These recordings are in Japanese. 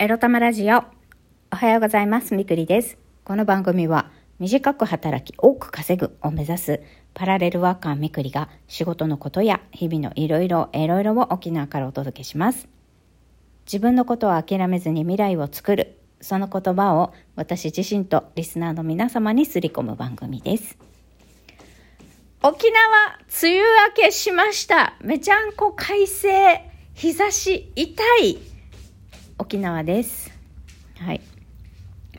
エロ玉ラジオ。おはようございます。みくりです。この番組は、短く働き多く稼ぐを目指すパラレルワーカーみくりが仕事のことや日々のいろいろいろいろを沖縄からお届けします。自分のことを諦めずに未来を作る、その言葉を私自身とリスナーの皆様にすり込む番組です。沖縄、梅雨明けしました。めちゃんこ快晴、日差し痛い。沖縄です。はい。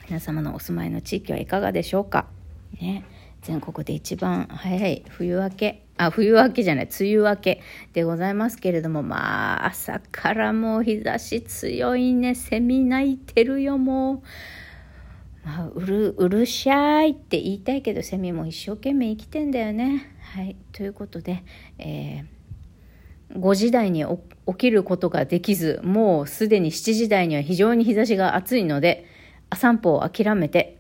皆様のお住まいの地域はいかがでしょうか？ね。全国で一番早い冬明け、あ、冬明けじゃない、梅雨明けでございますけれども、まあ、朝からもう日差し強いね、セミ鳴いてるよ、もう。まあ、うる、うるしゃーいって言いたいけど、セミも一生懸命生きてんだよね。はい。ということで、えー5時台に起きることができず、もうすでに7時台には非常に日差しが暑いので、散歩を諦めて、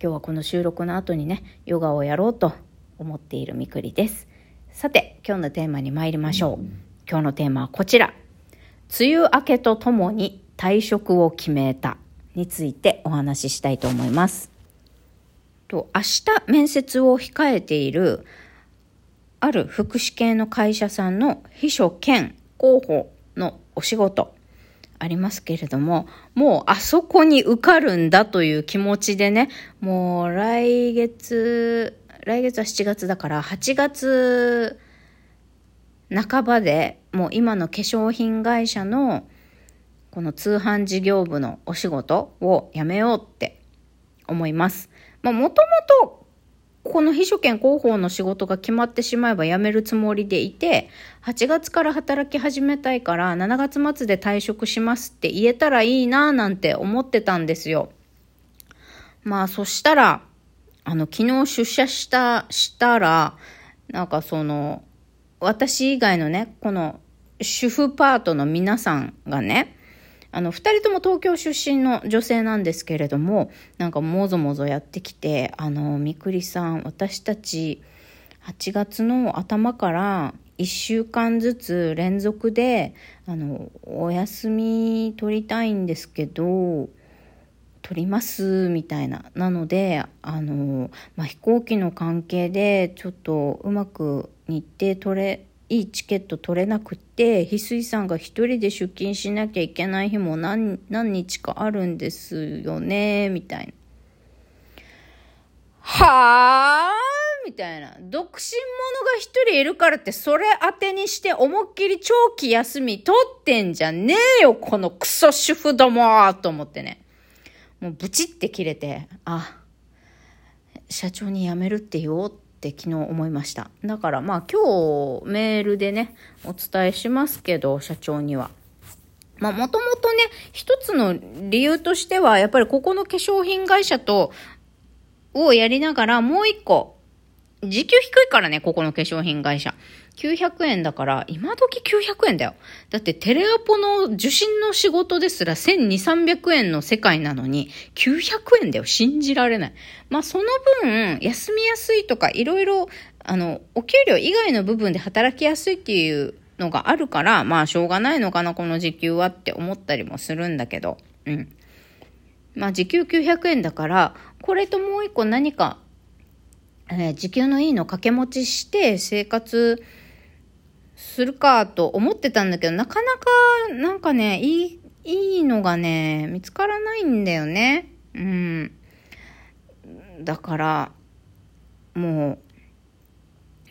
今日はこの収録の後にね、ヨガをやろうと思っているみくりです。さて、今日のテーマに参りましょう。今日のテーマはこちら。梅雨明けとともに退職を決めたについてお話ししたいと思います。と明日面接を控えているある福祉系の会社さんの秘書兼広報のお仕事ありますけれども、もうあそこに受かるんだという気持ちでね、もう来月、来月は7月だから8月半ばでもう今の化粧品会社のこの通販事業部のお仕事を辞めようって思います。まあもともとこの秘書兼広報の仕事が決まってしまえば辞めるつもりでいて、8月から働き始めたいから7月末で退職しますって言えたらいいなぁなんて思ってたんですよ。まあそしたら、あの昨日出社した、したら、なんかその、私以外のね、この主婦パートの皆さんがね、あの、二人とも東京出身の女性なんですけれども、なんかもぞもぞやってきて、あの、みくりさん、私たち、8月の頭から1週間ずつ連続で、あの、お休み取りたいんですけど、取りますみたいな。なので、あの、まあ、飛行機の関係でちょっとうまく日程取れいいチケット取れなくって翡翠さんが一人で出勤しなきゃいけない日も何日かあるんですよねみたいな。はあみたいな。独身者が一人いるからってそれ当てにして思いっきり長期休み取ってんじゃねえよこのクソ主婦どもと思ってね。もうブチって切れて、あ、社長に辞めるって言おうってって昨日思いました。だからまあ今日メールでね、お伝えしますけど、社長には。まあもともとね、一つの理由としては、やっぱりここの化粧品会社と、をやりながらもう一個、時給低いからね、ここの化粧品会社。900円だから、今時900円だよ。だってテレアポの受信の仕事ですら1200、300円の世界なのに、900円だよ。信じられない。まあその分、休みやすいとか、いろいろ、あの、お給料以外の部分で働きやすいっていうのがあるから、まあしょうがないのかな、この時給はって思ったりもするんだけど、うん。まあ時給900円だから、これともう一個何か、えー、時給のいいの掛け持ちして生活するかと思ってたんだけど、なかなか、なんかね、いい、いいのがね、見つからないんだよね。うん。だから、も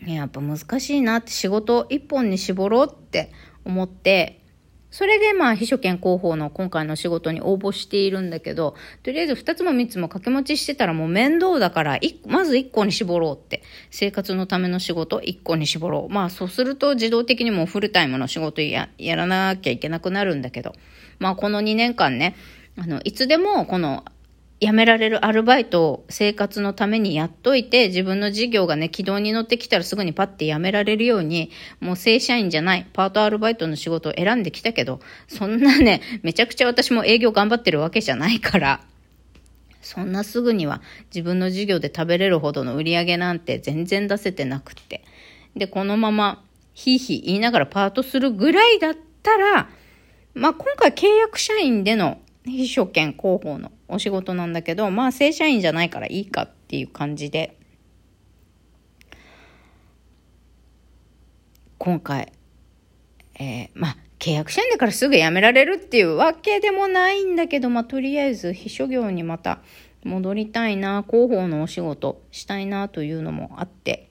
う、やっぱ難しいなって仕事一本に絞ろうって思って、それでまあ秘書兼広報の今回の仕事に応募しているんだけど、とりあえず二つも三つも掛け持ちしてたらもう面倒だから、まず一個に絞ろうって。生活のための仕事一個に絞ろう。まあそうすると自動的にもフルタイムの仕事ややらなきゃいけなくなるんだけど、まあこの2年間ね、あの、いつでもこの辞められるアルバイトを生活のためにやっといて、自分の事業がね、軌道に乗ってきたらすぐにパッて辞められるように、もう正社員じゃない、パートアルバイトの仕事を選んできたけど、そんなね、めちゃくちゃ私も営業頑張ってるわけじゃないから、そんなすぐには自分の事業で食べれるほどの売り上げなんて全然出せてなくって。で、このまま、ひいひい言いながらパートするぐらいだったら、まあ今回契約社員での秘書兼広報のお仕事なんだけど、まあ正社員じゃないからいいかっていう感じで、今回、えー、まあ契約社員だからすぐ辞められるっていうわけでもないんだけど、まあとりあえず秘書業にまた戻りたいな、広報のお仕事したいなというのもあって、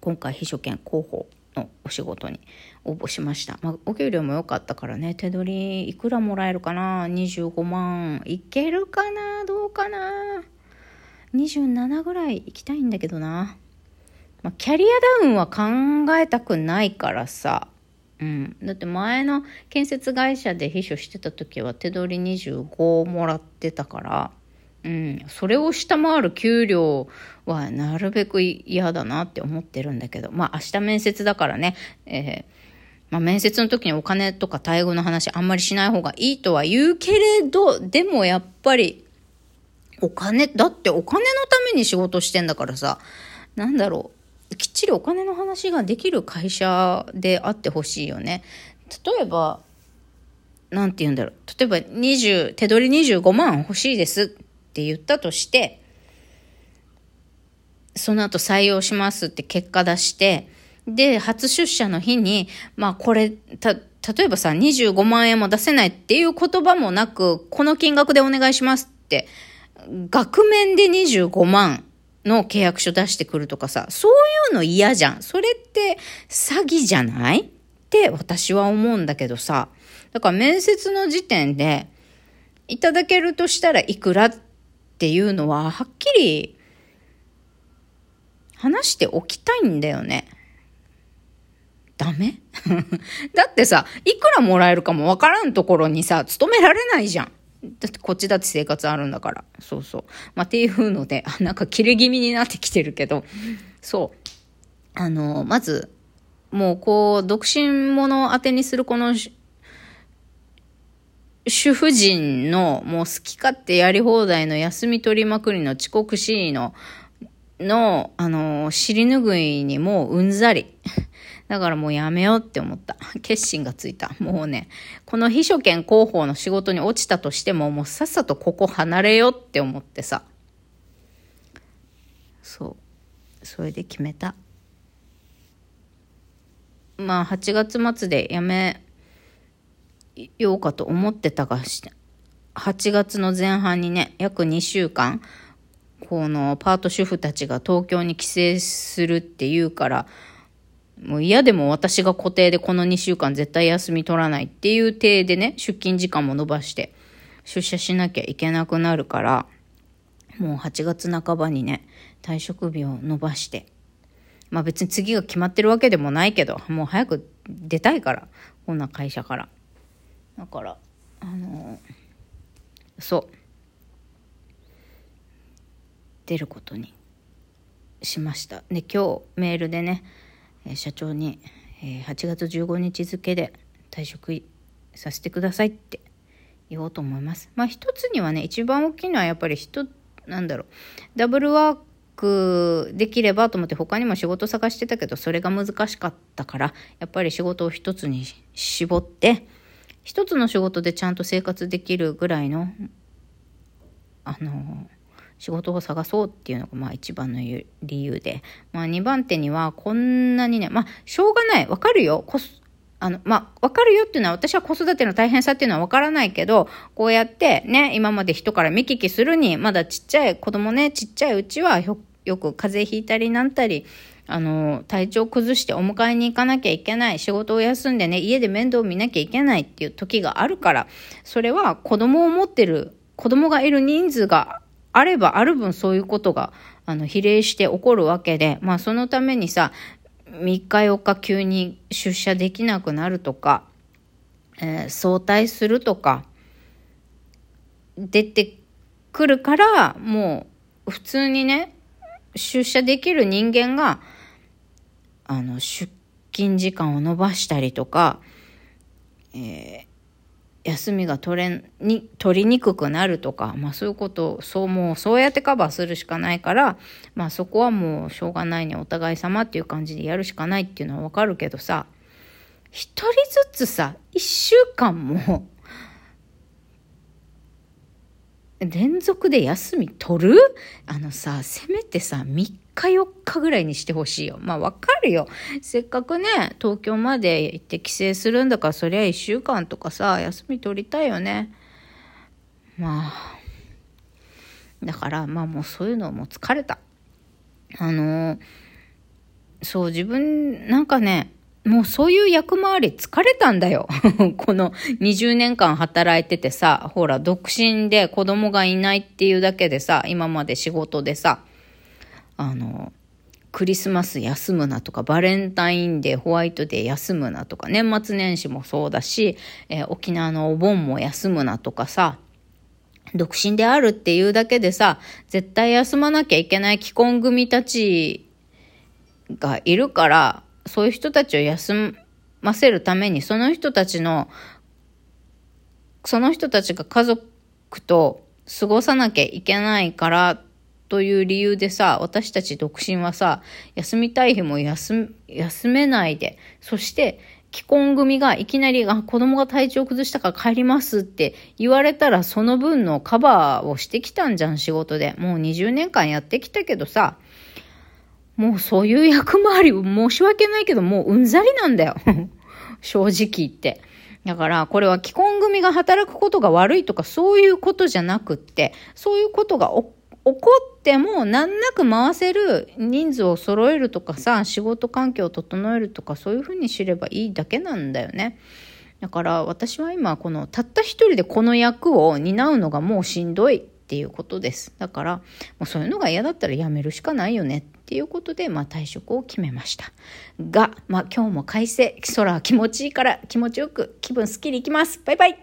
今回秘書兼広報のお仕事に応募しました。まあ、お給料も良かったからね、手取りいくらもらえるかな ?25 万。いけるかな？どうかな ?27 ぐらい行きたいんだけどな。まあ、キャリアダウンは考えたくないからさ。うん。だって前の建設会社で秘書してた時は手取り25もらってたから、うん。それを下回る給料はなるべく嫌だなって思ってるんだけど、まあ明日面接だからね、えーまあ、面接の時にお金とか待遇の話あんまりしない方がいいとは言うけれど、でもやっぱり、お金、だってお金のために仕事してんだからさ、なんだろう、きっちりお金の話ができる会社であってほしいよね。例えば、なんて言うんだろう。例えば20、手取り25万欲しいですって言ったとして、その後採用しますって結果出して、で、初出社の日に、まあこれ、た、例えばさ、25万円も出せないっていう言葉もなく、この金額でお願いしますって、額面で25万の契約書出してくるとかさ、そういうの嫌じゃん。それって詐欺じゃないって私は思うんだけどさ。だから面接の時点で、いただけるとしたらいくらっていうのは、はっきり話しておきたいんだよね。ダメ？だってさ、いくらもらえるかもわからんところにさ、勤められないじゃん。だってこっちだって生活あるんだから。そうそう。まあ、っていうので、なんか切れ気味になってきてるけど、そう。あの、まず、もうこう、独身者当てにするこの、主婦人のもう好き勝手やり放題の休み取りまくりの遅刻しいの、の、あの、尻拭いにもううんざり。だからもうやめようって思った。決心がついた。もうね、この秘書兼広報の仕事に落ちたとしても、もうさっさとここ離れようって思ってさ。そう。それで決めた。まあ、8月末で辞めようかと思ってたがし、8月の前半にね、約2週間、このパート主婦たちが東京に帰省するって言うから、もう嫌でも私が固定でこの2週間絶対休み取らないっていう体でね、出勤時間も伸ばして出社しなきゃいけなくなるから、もう8月半ばにね、退職日を伸ばして、まあ別に次が決まってるわけでもないけど、もう早く出たいから、こんな会社から。だから、あのー、そう。出ることにしました。で、今日メールでね、社長に、8月15日付で退職させてくださいって言おうと思います。まあ一つにはね、一番大きいのはやっぱり人、なんだろう、ダブルワークできればと思って他にも仕事探してたけど、それが難しかったから、やっぱり仕事を一つに絞って、一つの仕事でちゃんと生活できるぐらいの、あの仕事を探そうっていうのがまあ一番の理由で、まあ二番手にはこんなにね、まあしょうがない、わかるよ、こあの、まあ、わかるよっていうのは、私は子育ての大変さっていうのはわからないけど、こうやってね、今まで人から見聞きするに、まだちっちゃい子供ね、ちっちゃいうちはよく風邪ひいたりなんたり、あの、体調崩してお迎えに行かなきゃいけない、仕事を休んでね、家で面倒見なきゃいけないっていう時があるから、それは子供を持ってる、子供がいる人数があればある分そういうことが、あの、比例して起こるわけで、まあそのためにさ、3日4日急に出社できなくなるとか、えー、早退するとか、出てくるから、もう普通にね、出社できる人間が、あの、出勤時間を延ばしたりとか、えー、休みが取れに、取りにくくなるとか、まあそういうこと、そうもうそうやってカバーするしかないから、まあそこはもうしょうがないね、お互い様っていう感じでやるしかないっていうのはわかるけどさ、一人ずつさ、一週間も、連続で休み取る？あのさ、せめてさ、3日4日ぐらいにしてほしいよ。まあわかるよ。せっかくね、東京まで行って帰省するんだから、そりゃ1週間とかさ、休み取りたいよね。まあ。だから、まあもうそういうのも疲れた。あのそう、自分、なんかね、もうそういう役回り疲れたんだよ。この20年間働いててさ、ほら、独身で子供がいないっていうだけでさ、今まで仕事でさ、あの、クリスマス休むなとか、バレンタインデー、ホワイトデー休むなとか、年末年始もそうだし、えー、沖縄のお盆も休むなとかさ、独身であるっていうだけでさ、絶対休まなきゃいけない既婚組たちがいるから、そういう人たちを休ませるために、その人たちの、その人たちが家族と過ごさなきゃいけないからという理由でさ、私たち独身はさ、休みたい日も休休めないで、そして既婚組がいきなり、あ、子供が体調崩したから帰りますって言われたら、その分のカバーをしてきたんじゃん、仕事で。もう20年間やってきたけどさ、もうそういう役回り申し訳ないけど、もううんざりなんだよ。正直言って。だから、これは既婚組が働くことが悪いとか、そういうことじゃなくって、そういうことが起こっても難なく回せる人数を揃えるとかさ、仕事環境を整えるとか、そういうふうに知ればいいだけなんだよね。だから私は今このたった一人でこの役を担うのがもうしんどいっていうことです。だからもうそういうのが嫌だったらやめるしかないよねっていうことで、まあ、退職を決めました。が、まあ、今日も快晴、空は気持ちいいから気持ちよく気分すっきりいきます。バイバイ